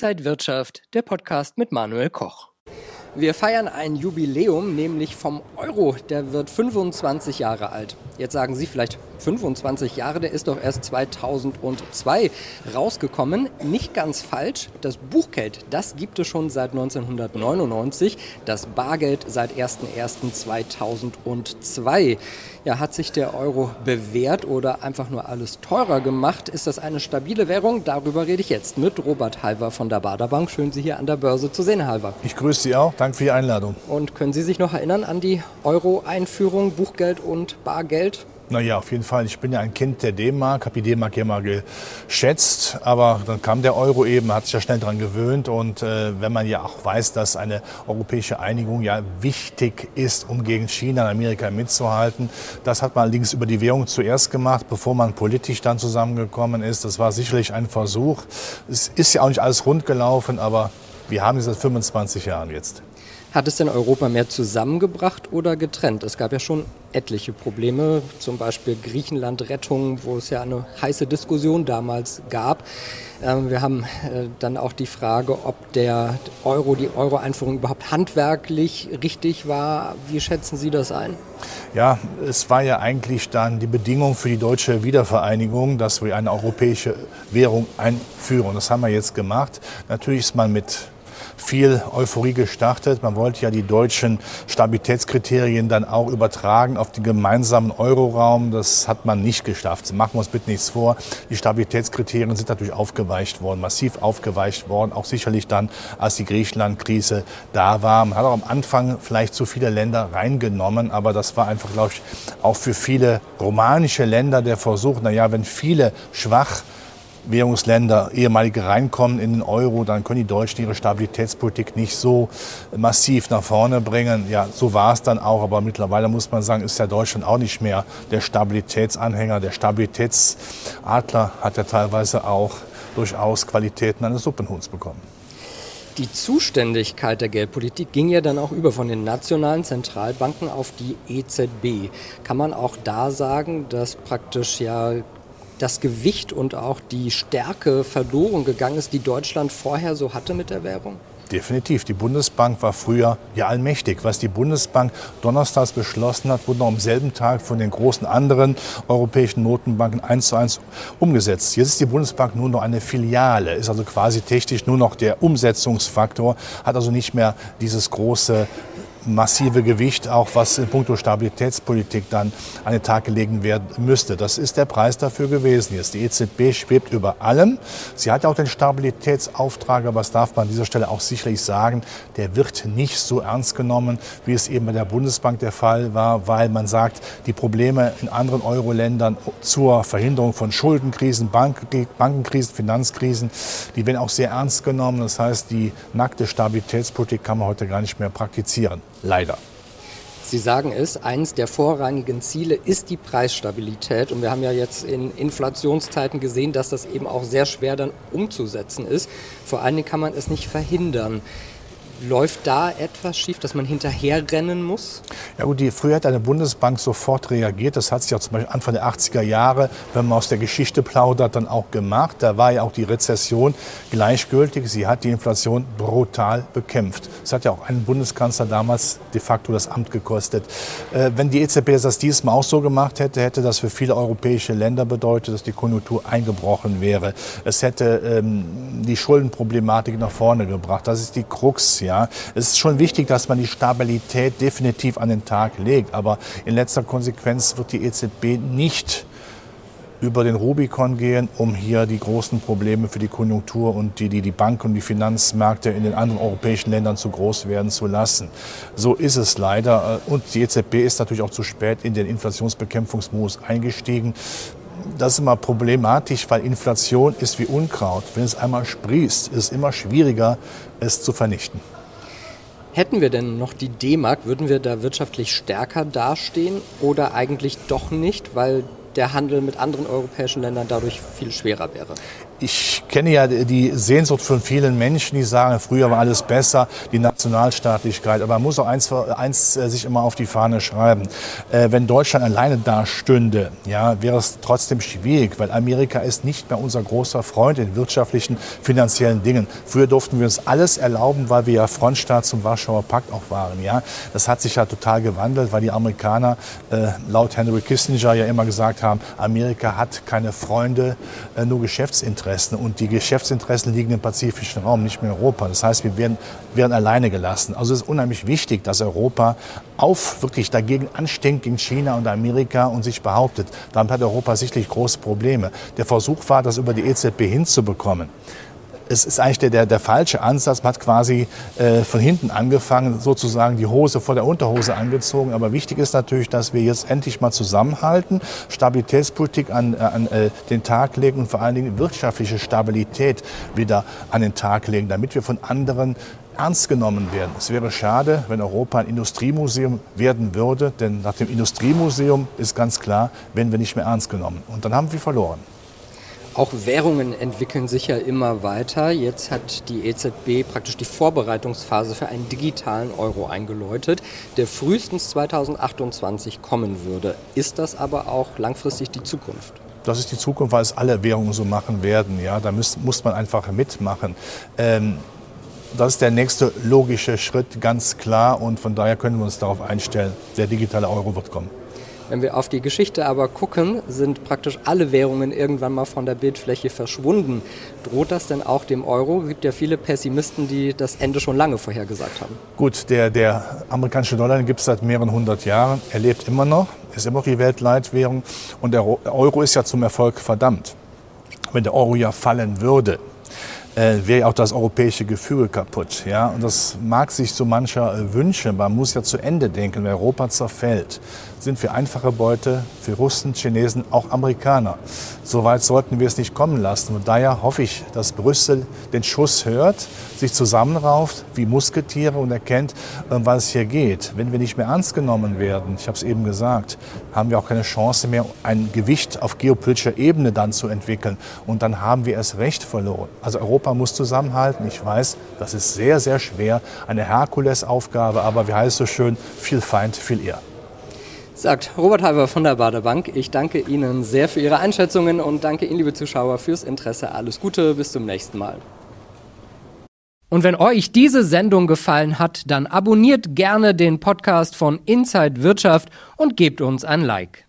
Inside Wirtschaft, der Podcast mit Manuel Koch. Wir feiern ein Jubiläum, nämlich vom Euro. Der wird 25 Jahre alt. Jetzt sagen Sie vielleicht 25 Jahre, der ist doch erst 2002 rausgekommen. Nicht ganz falsch. Das Buchgeld, das gibt es schon seit 1999. Das Bargeld seit 01.01.2002. Ja, hat sich der Euro bewährt oder einfach nur alles teurer gemacht? Ist das eine stabile Währung? Darüber rede ich jetzt mit Robert Halver von der Baderbank. Schön, Sie hier an der Börse zu sehen, Halver. Ich grüße Sie auch. Danke für die Einladung. Und können Sie sich noch erinnern an die Euro-Einführung, Buchgeld und Bargeld? Naja, auf jeden Fall. Ich bin ja ein Kind der D-Mark, habe die D-Mark ja mal geschätzt, aber dann kam der Euro eben, hat sich ja schnell daran gewöhnt und äh, wenn man ja auch weiß, dass eine europäische Einigung ja wichtig ist, um gegen China und Amerika mitzuhalten, das hat man allerdings über die Währung zuerst gemacht, bevor man politisch dann zusammengekommen ist. Das war sicherlich ein Versuch. Es ist ja auch nicht alles rund gelaufen, aber wir haben es seit 25 Jahren jetzt. Hat es denn Europa mehr zusammengebracht oder getrennt? Es gab ja schon etliche Probleme, zum Beispiel Griechenland-Rettung, wo es ja eine heiße Diskussion damals gab. Ähm, wir haben äh, dann auch die Frage, ob der Euro, die Euro-Einführung überhaupt handwerklich richtig war. Wie schätzen Sie das ein? Ja, es war ja eigentlich dann die Bedingung für die deutsche Wiedervereinigung, dass wir eine europäische Währung einführen. Das haben wir jetzt gemacht. Natürlich ist man mit viel Euphorie gestartet. Man wollte ja die deutschen Stabilitätskriterien dann auch übertragen auf den gemeinsamen Euroraum. Das hat man nicht geschafft. Machen wir uns bitte nichts vor. Die Stabilitätskriterien sind natürlich aufgeweicht worden, massiv aufgeweicht worden. Auch sicherlich dann, als die Griechenland-Krise da war. Man hat auch am Anfang vielleicht zu viele Länder reingenommen, aber das war einfach, glaube ich, auch für viele romanische Länder der Versuch, naja, wenn viele schwach Währungsländer, ehemalige reinkommen in den Euro, dann können die Deutschen ihre Stabilitätspolitik nicht so massiv nach vorne bringen. Ja, so war es dann auch, aber mittlerweile muss man sagen, ist ja Deutschland auch nicht mehr der Stabilitätsanhänger. Der Stabilitätsadler hat ja teilweise auch durchaus Qualitäten eines Suppenhuhns bekommen. Die Zuständigkeit der Geldpolitik ging ja dann auch über von den nationalen Zentralbanken auf die EZB. Kann man auch da sagen, dass praktisch ja das Gewicht und auch die Stärke verloren gegangen ist, die Deutschland vorher so hatte mit der Währung? Definitiv. Die Bundesbank war früher ja allmächtig. Was die Bundesbank donnerstags beschlossen hat, wurde noch am selben Tag von den großen anderen europäischen Notenbanken eins zu eins umgesetzt. Jetzt ist die Bundesbank nur noch eine Filiale, ist also quasi technisch nur noch der Umsetzungsfaktor, hat also nicht mehr dieses große massive Gewicht, auch was in puncto Stabilitätspolitik dann an den Tag gelegen werden müsste. Das ist der Preis dafür gewesen jetzt. Die EZB schwebt über allem. Sie hat auch den Stabilitätsauftrag, aber das darf man an dieser Stelle auch sicherlich sagen, der wird nicht so ernst genommen, wie es eben bei der Bundesbank der Fall war, weil man sagt, die Probleme in anderen Euro-Ländern zur Verhinderung von Schuldenkrisen, Bankenkrisen, Finanzkrisen, die werden auch sehr ernst genommen. Das heißt, die nackte Stabilitätspolitik kann man heute gar nicht mehr praktizieren. Leider. Sie sagen es, eines der vorrangigen Ziele ist die Preisstabilität. Und wir haben ja jetzt in Inflationszeiten gesehen, dass das eben auch sehr schwer dann umzusetzen ist. Vor allen Dingen kann man es nicht verhindern. Läuft da etwas schief, dass man hinterherrennen muss? Ja gut, die, früher hat eine Bundesbank sofort reagiert. Das hat sich auch zum Beispiel Anfang der 80er Jahre, wenn man aus der Geschichte plaudert, dann auch gemacht. Da war ja auch die Rezession gleichgültig. Sie hat die Inflation brutal bekämpft. Es hat ja auch einen Bundeskanzler damals de facto das Amt gekostet. Äh, wenn die EZB das diesmal auch so gemacht hätte, hätte das für viele europäische Länder bedeutet, dass die Konjunktur eingebrochen wäre. Es hätte ähm, die Schuldenproblematik nach vorne gebracht. Das ist die Krux. Ja. Es ist schon wichtig, dass man die Stabilität definitiv an den Tag legt. Aber in letzter Konsequenz wird die EZB nicht über den Rubikon gehen, um hier die großen Probleme für die Konjunktur und die, die, die Banken und die Finanzmärkte in den anderen europäischen Ländern zu groß werden zu lassen. So ist es leider. Und die EZB ist natürlich auch zu spät in den Inflationsbekämpfungsmodus eingestiegen. Das ist immer problematisch, weil Inflation ist wie Unkraut. Wenn es einmal sprießt, ist es immer schwieriger, es zu vernichten. Hätten wir denn noch die D-Mark, würden wir da wirtschaftlich stärker dastehen oder eigentlich doch nicht, weil der Handel mit anderen europäischen Ländern dadurch viel schwerer wäre? Ich kenne ja die Sehnsucht von vielen Menschen, die sagen, früher war alles besser, die Nationalstaatlichkeit. Aber man muss auch eins, eins äh, sich immer auf die Fahne schreiben. Äh, wenn Deutschland alleine dastünde, ja, wäre es trotzdem schwierig, weil Amerika ist nicht mehr unser großer Freund in wirtschaftlichen, finanziellen Dingen. Früher durften wir uns alles erlauben, weil wir ja Frontstaat zum Warschauer Pakt auch waren. Ja. Das hat sich ja total gewandelt, weil die Amerikaner äh, laut Henry Kissinger ja immer gesagt haben, Amerika hat keine Freunde, äh, nur Geschäftsinteressen. Geschäftsinteressen und die Geschäftsinteressen liegen im pazifischen Raum, nicht mehr in Europa. Das heißt, wir werden, werden alleine gelassen. Also es ist unheimlich wichtig, dass Europa auf wirklich dagegen anstinkt gegen China und Amerika und sich behauptet. Damit hat Europa sicherlich große Probleme. Der Versuch war, das über die EZB hinzubekommen es ist eigentlich der, der, der falsche Ansatz. Man hat quasi äh, von hinten angefangen, sozusagen die Hose vor der Unterhose angezogen. Aber wichtig ist natürlich, dass wir jetzt endlich mal zusammenhalten, Stabilitätspolitik an, äh, an äh, den Tag legen und vor allen Dingen wirtschaftliche Stabilität wieder an den Tag legen, damit wir von anderen ernst genommen werden. Es wäre schade, wenn Europa ein Industriemuseum werden würde, denn nach dem Industriemuseum ist ganz klar, wenn wir nicht mehr ernst genommen. Und dann haben wir verloren. Auch Währungen entwickeln sich ja immer weiter. Jetzt hat die EZB praktisch die Vorbereitungsphase für einen digitalen Euro eingeläutet, der frühestens 2028 kommen würde. Ist das aber auch langfristig die Zukunft? Das ist die Zukunft, weil es alle Währungen so machen werden. Ja, da muss, muss man einfach mitmachen. Ähm, das ist der nächste logische Schritt, ganz klar. Und von daher können wir uns darauf einstellen, der digitale Euro wird kommen. Wenn wir auf die Geschichte aber gucken, sind praktisch alle Währungen irgendwann mal von der Bildfläche verschwunden. Droht das denn auch dem Euro? Es gibt ja viele Pessimisten, die das Ende schon lange vorhergesagt haben. Gut, der, der amerikanische Dollar gibt es seit mehreren hundert Jahren. Er lebt immer noch, ist immer noch die Weltleitwährung. Und der Euro ist ja zum Erfolg verdammt. Wenn der Euro ja fallen würde, äh, wäre auch das europäische Gefüge kaputt. Ja? Und das mag sich so mancher äh, wünschen. Man muss ja zu Ende denken, wenn Europa zerfällt sind wir einfache Beute für Russen, Chinesen, auch Amerikaner. Soweit sollten wir es nicht kommen lassen. Und daher hoffe ich, dass Brüssel den Schuss hört, sich zusammenrauft wie Musketiere und erkennt, um was hier geht. Wenn wir nicht mehr ernst genommen werden, ich habe es eben gesagt, haben wir auch keine Chance mehr, ein Gewicht auf geopolitischer Ebene dann zu entwickeln. Und dann haben wir es recht verloren. Also Europa muss zusammenhalten. Ich weiß, das ist sehr, sehr schwer, eine Herkulesaufgabe, aber wie heißt es so schön, viel Feind, viel Ehr. Sagt Robert Halber von der Badebank. Ich danke Ihnen sehr für Ihre Einschätzungen und danke Ihnen, liebe Zuschauer, fürs Interesse. Alles Gute, bis zum nächsten Mal. Und wenn euch diese Sendung gefallen hat, dann abonniert gerne den Podcast von Inside Wirtschaft und gebt uns ein Like.